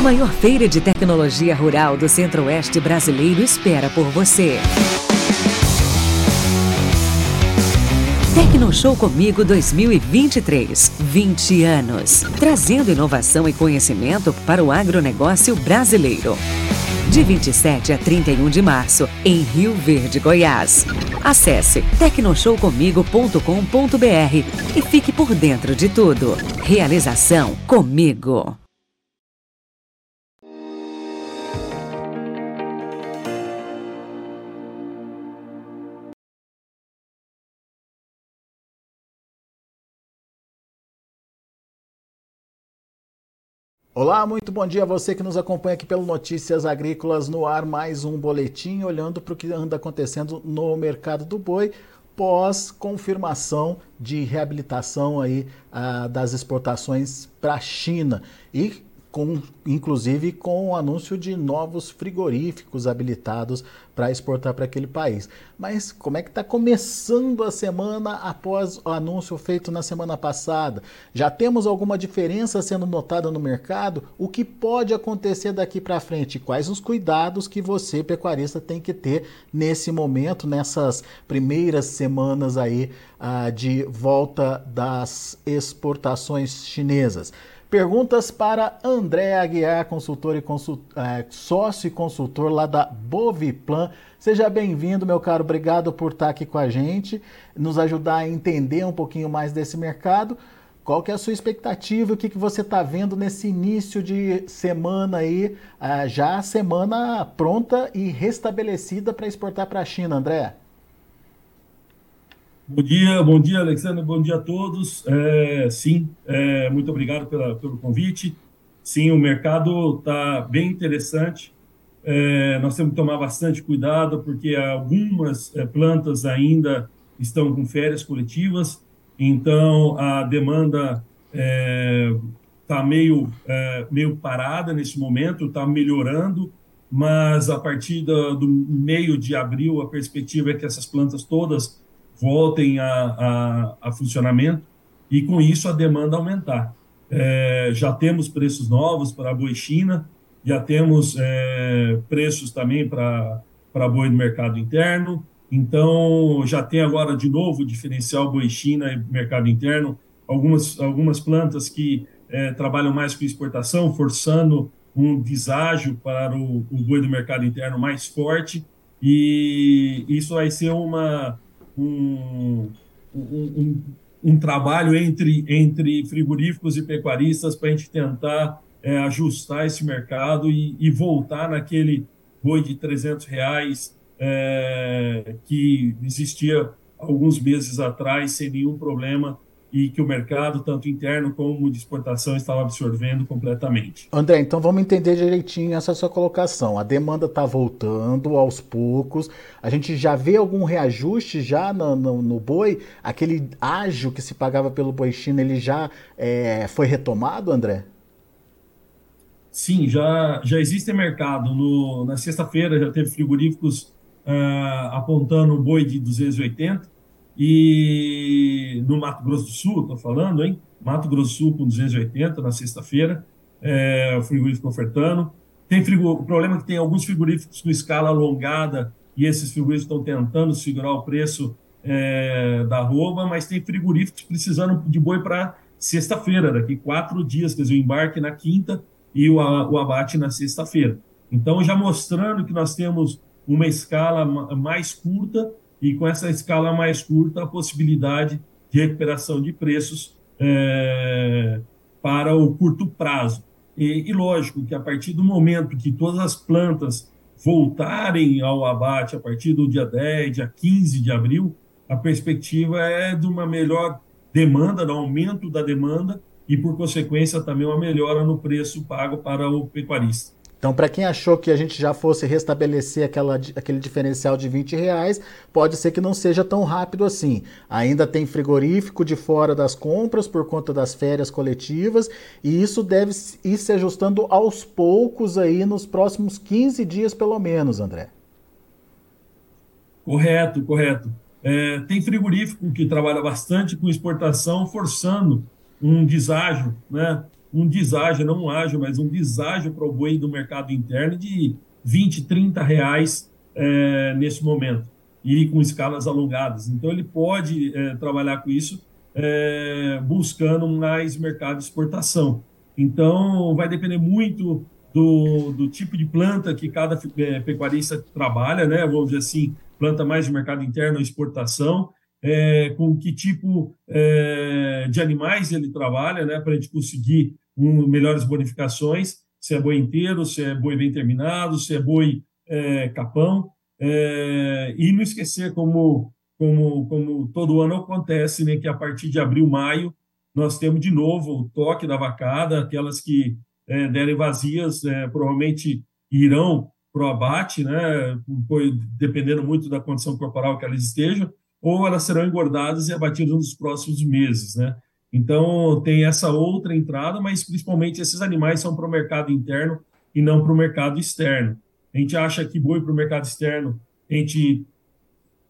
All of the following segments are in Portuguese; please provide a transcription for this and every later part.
A maior feira de tecnologia rural do Centro-Oeste brasileiro espera por você. Tecnoshow Comigo 2023. 20 anos. Trazendo inovação e conhecimento para o agronegócio brasileiro. De 27 a 31 de março, em Rio Verde, Goiás. Acesse tecnoshowcomigo.com.br e fique por dentro de tudo. Realização Comigo. Olá, muito bom dia a você que nos acompanha aqui pelo Notícias Agrícolas no ar, mais um boletim olhando para o que anda acontecendo no mercado do boi pós confirmação de reabilitação aí ah, das exportações para a China. E com, inclusive com o anúncio de novos frigoríficos habilitados para exportar para aquele país. Mas como é que está começando a semana após o anúncio feito na semana passada? Já temos alguma diferença sendo notada no mercado? O que pode acontecer daqui para frente? Quais os cuidados que você, pecuarista, tem que ter nesse momento, nessas primeiras semanas aí ah, de volta das exportações chinesas? Perguntas para André Aguiar, consultor e é, sócio e consultor lá da Boviplan. Seja bem-vindo, meu caro. Obrigado por estar aqui com a gente, nos ajudar a entender um pouquinho mais desse mercado. Qual que é a sua expectativa? O que, que você está vendo nesse início de semana aí, é, já a semana pronta e restabelecida para exportar para a China, André? Bom dia, bom dia, Alexandre, bom dia a todos. É, sim, é, muito obrigado pela, pelo convite. Sim, o mercado está bem interessante. É, nós temos que tomar bastante cuidado, porque algumas é, plantas ainda estão com férias coletivas, então a demanda está é, meio, é, meio parada nesse momento, está melhorando, mas a partir do, do meio de abril, a perspectiva é que essas plantas todas voltem a, a, a funcionamento e, com isso, a demanda aumentar. É, já temos preços novos para a boi China, já temos é, preços também para boi do mercado interno, então já tem agora de novo o diferencial boi China e mercado interno, algumas, algumas plantas que é, trabalham mais com exportação, forçando um deságio para o, o boi do mercado interno mais forte, e isso vai ser uma, um, um, um, trabalho entre, entre frigoríficos e pecuaristas para a gente tentar é, ajustar esse mercado e, e, voltar naquele boi de 300 reais é, que existia alguns meses atrás sem nenhum problema e que o mercado, tanto interno como de exportação, estava absorvendo completamente. André, então vamos entender direitinho essa sua colocação. A demanda está voltando aos poucos. A gente já vê algum reajuste já no, no, no boi? Aquele ágio que se pagava pelo boi China, ele já é, foi retomado, André? Sim, já, já existe mercado. No, na sexta-feira já teve frigoríficos uh, apontando o boi de 280 e no Mato Grosso do Sul, estou falando, hein? Mato Grosso do Sul com 280 na sexta-feira, é, o frigorífico ofertando. Tem frigo, o problema é que tem alguns frigoríficos com escala alongada e esses frigoríficos estão tentando segurar o preço é, da rouba, mas tem frigoríficos precisando de boi para sexta-feira, daqui quatro dias, quer dizer, o embarque na quinta e o, o abate na sexta-feira. Então, já mostrando que nós temos uma escala mais curta e com essa escala mais curta, a possibilidade de recuperação de preços é, para o curto prazo. E, e, lógico que a partir do momento que todas as plantas voltarem ao abate, a partir do dia 10, dia 15 de abril, a perspectiva é de uma melhor demanda, do aumento da demanda e, por consequência, também uma melhora no preço pago para o pecuarista. Então, para quem achou que a gente já fosse restabelecer aquela, aquele diferencial de 20 reais, pode ser que não seja tão rápido assim. Ainda tem frigorífico de fora das compras por conta das férias coletivas e isso deve ir se ajustando aos poucos aí nos próximos 15 dias, pelo menos, André. Correto, correto. É, tem frigorífico que trabalha bastante com exportação, forçando um deságio, né? Um deságio, não um ágio, mas um deságio para o boi do mercado interno de 20, 30 reais é, nesse momento, e com escalas alongadas. Então, ele pode é, trabalhar com isso, é, buscando mais mercado de exportação. Então, vai depender muito do, do tipo de planta que cada é, pecuarista trabalha, né? Vamos dizer assim, planta mais de mercado interno exportação, é, com que tipo é, de animais ele trabalha, né? Para a gente conseguir um, melhores bonificações, se é boi inteiro, se é boi bem terminado, se é boi é, capão, é, e não esquecer como, como, como todo ano acontece, né? Que a partir de abril, maio, nós temos de novo o toque da vacada, aquelas que é, derem vazias, é, provavelmente irão para o abate, né, dependendo muito da condição corporal que elas estejam, ou elas serão engordadas e abatidas nos próximos meses. Né? Então, tem essa outra entrada, mas principalmente esses animais são para o mercado interno e não para o mercado externo. A gente acha que boi para o mercado externo, a gente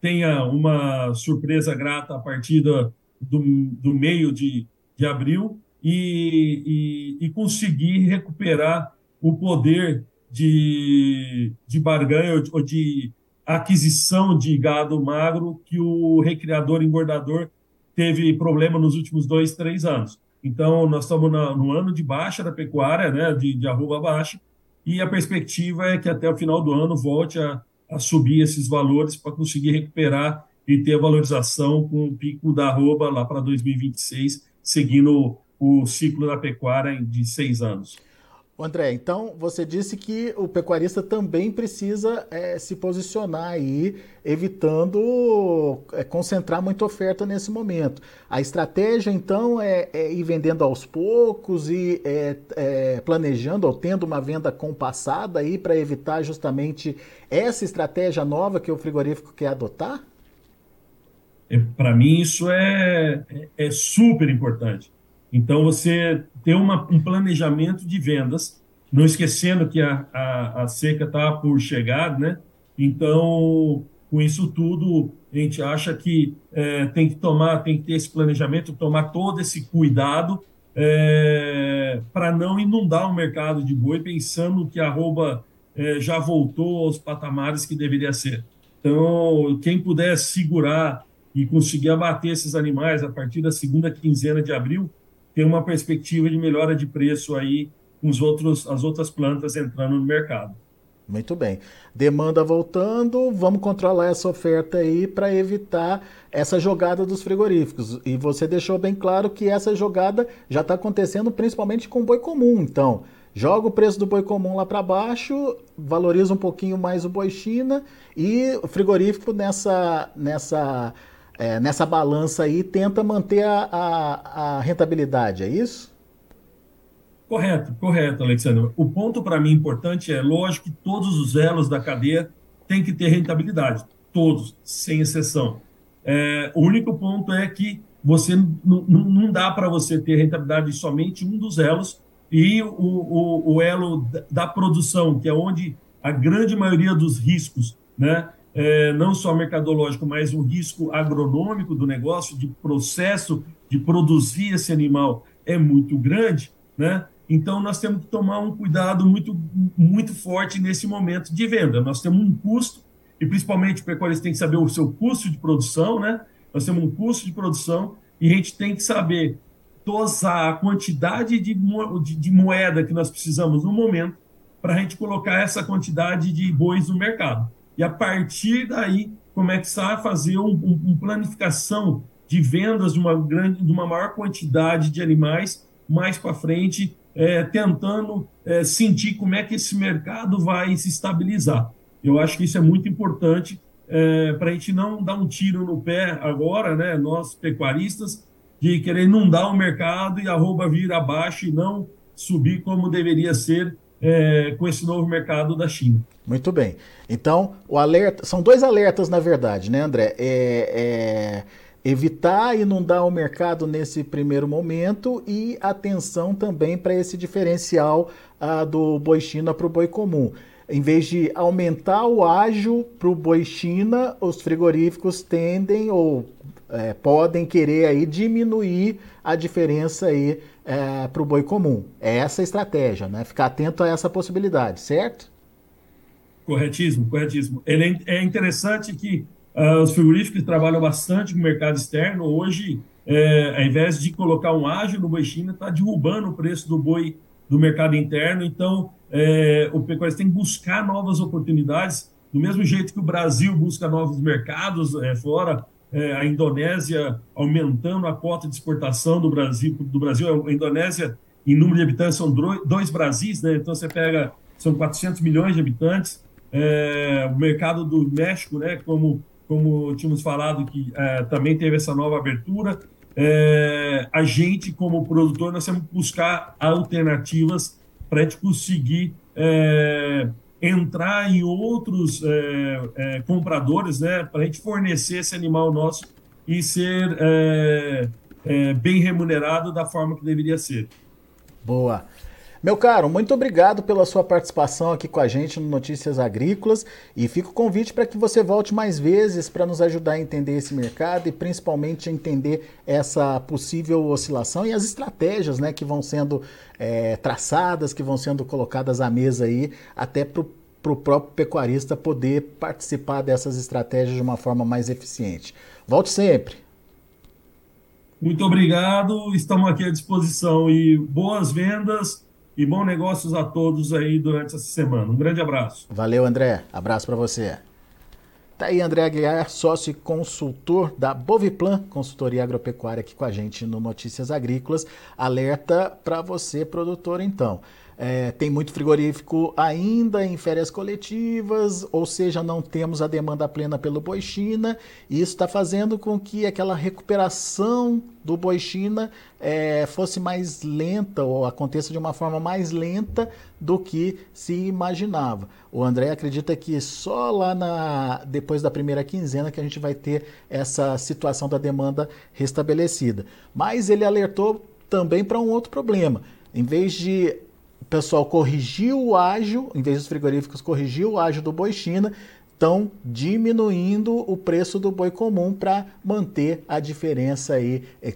tenha uma surpresa grata a partir do, do meio de, de abril, e, e, e conseguir recuperar o poder de, de barganha ou de aquisição de gado magro que o recriador engordador teve problema nos últimos dois, três anos. Então, nós estamos no ano de baixa da pecuária, né, de, de arroba baixa, e a perspectiva é que até o final do ano volte a, a subir esses valores para conseguir recuperar e ter valorização com o pico da arroba lá para 2026, seguindo o ciclo da pecuária de seis anos. André, então você disse que o pecuarista também precisa é, se posicionar aí, evitando é, concentrar muita oferta nesse momento. A estratégia, então, é, é ir vendendo aos poucos e é, é, planejando ou tendo uma venda compassada aí para evitar justamente essa estratégia nova que o frigorífico quer adotar? É, para mim, isso é, é super importante. Então, você ter uma, um planejamento de vendas, não esquecendo que a, a, a seca está por chegar, né? Então, com isso tudo, a gente acha que é, tem que tomar, tem que ter esse planejamento, tomar todo esse cuidado é, para não inundar o mercado de boi pensando que a arroba é, já voltou aos patamares que deveria ser. Então, quem puder segurar e conseguir abater esses animais a partir da segunda quinzena de abril, tem uma perspectiva de melhora de preço aí com os outros, as outras plantas entrando no mercado. Muito bem. Demanda voltando, vamos controlar essa oferta aí para evitar essa jogada dos frigoríficos. E você deixou bem claro que essa jogada já está acontecendo principalmente com boi comum. Então, joga o preço do boi comum lá para baixo, valoriza um pouquinho mais o boi China e o frigorífico nessa, nessa é, nessa balança aí tenta manter a, a, a, rentabilidade, é isso? Correto, correto, Alexandre. O ponto para mim importante é, lógico, que todos os elos da cadeia têm que ter rentabilidade, todos, sem exceção. É, o único ponto é que você não dá para você ter rentabilidade de somente um dos elos e o, o, o elo da produção, que é onde a grande maioria dos riscos, né, é, não só mercadológico, mas o risco agronômico do negócio, de processo de produzir esse animal é muito grande, né? Então nós temos que tomar um cuidado muito, muito forte nesse momento de venda. Nós temos um custo, e principalmente o pecuarista tem que saber o seu custo de produção, né? Nós temos um custo de produção e a gente tem que saber dosar a quantidade de, de, de moeda que nós precisamos no momento para a gente colocar essa quantidade de bois no mercado e a partir daí começar a fazer uma um, um planificação de vendas de uma grande, de uma maior quantidade de animais mais para frente, é, tentando é, sentir como é que esse mercado vai se estabilizar. Eu acho que isso é muito importante é, para a gente não dar um tiro no pé agora, né, nós pecuaristas, de querer inundar o mercado e a roupa vir abaixo e não subir como deveria ser é, com esse novo mercado da China. Muito bem. Então, o alerta. São dois alertas, na verdade, né, André? É, é evitar inundar o mercado nesse primeiro momento e atenção também para esse diferencial ah, do boi China para o boi comum. Em vez de aumentar o ágio para o boi China, os frigoríficos tendem ou é, podem querer aí diminuir a diferença aí é, para o boi comum. É essa a estratégia, né? Ficar atento a essa possibilidade, certo? Corretíssimo, corretíssimo. Ele é, é interessante que uh, os frigoríficos trabalham bastante com o mercado externo. Hoje, é, ao invés de colocar um ágio no boi China, está derrubando o preço do boi do mercado interno. Então, é, o pecuarista tem que buscar novas oportunidades, do mesmo jeito que o Brasil busca novos mercados é, fora, é, a Indonésia aumentando a cota de exportação do Brasil. Do Brasil, a Indonésia, em número de habitantes, são dois Brasis, né? Então você pega, são 400 milhões de habitantes. É, o mercado do México, né? Como como tínhamos falado que é, também teve essa nova abertura. É, a gente, como produtor, nós temos que buscar alternativas para a gente conseguir é, entrar em outros é, é, compradores, né, para a gente fornecer esse animal nosso e ser é, é, bem remunerado da forma que deveria ser. Boa. Meu caro, muito obrigado pela sua participação aqui com a gente no Notícias Agrícolas e fica o convite para que você volte mais vezes para nos ajudar a entender esse mercado e principalmente entender essa possível oscilação e as estratégias né, que vão sendo é, traçadas, que vão sendo colocadas à mesa aí, até para o próprio pecuarista poder participar dessas estratégias de uma forma mais eficiente. Volte sempre. Muito obrigado, estamos aqui à disposição e boas vendas e bons negócios a todos aí durante essa semana. Um grande abraço. Valeu, André. Abraço para você. Tá aí André Aguiar, sócio e consultor da Boviplan, consultoria agropecuária aqui com a gente no Notícias Agrícolas. Alerta para você, produtor, então. É, tem muito frigorífico ainda em férias coletivas, ou seja, não temos a demanda plena pelo boi China. E isso está fazendo com que aquela recuperação do boi China é, fosse mais lenta ou aconteça de uma forma mais lenta do que se imaginava. O André acredita que só lá na, depois da primeira quinzena que a gente vai ter essa situação da demanda restabelecida. Mas ele alertou também para um outro problema. Em vez de pessoal corrigiu o ágio, em vez dos frigoríficos corrigir o ágio do boi China, estão diminuindo o preço do boi comum para manter a diferença aí é,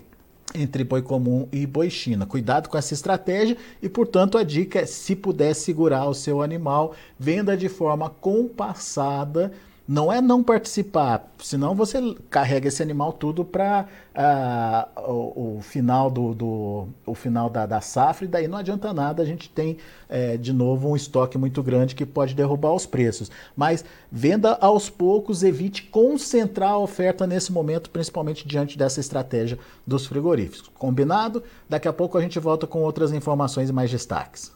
entre boi comum e boi China. Cuidado com essa estratégia e, portanto, a dica é se puder segurar o seu animal, venda de forma compassada não é não participar, senão você carrega esse animal tudo para uh, ah, o, o, final do, do o final da, da, safra e daí não adianta nada. A gente tem é, de novo um estoque muito grande que pode derrubar os preços. Mas venda aos poucos, evite concentrar a oferta nesse momento, principalmente diante dessa estratégia dos frigoríficos. Combinado? Daqui a pouco a gente volta com outras informações e mais destaques.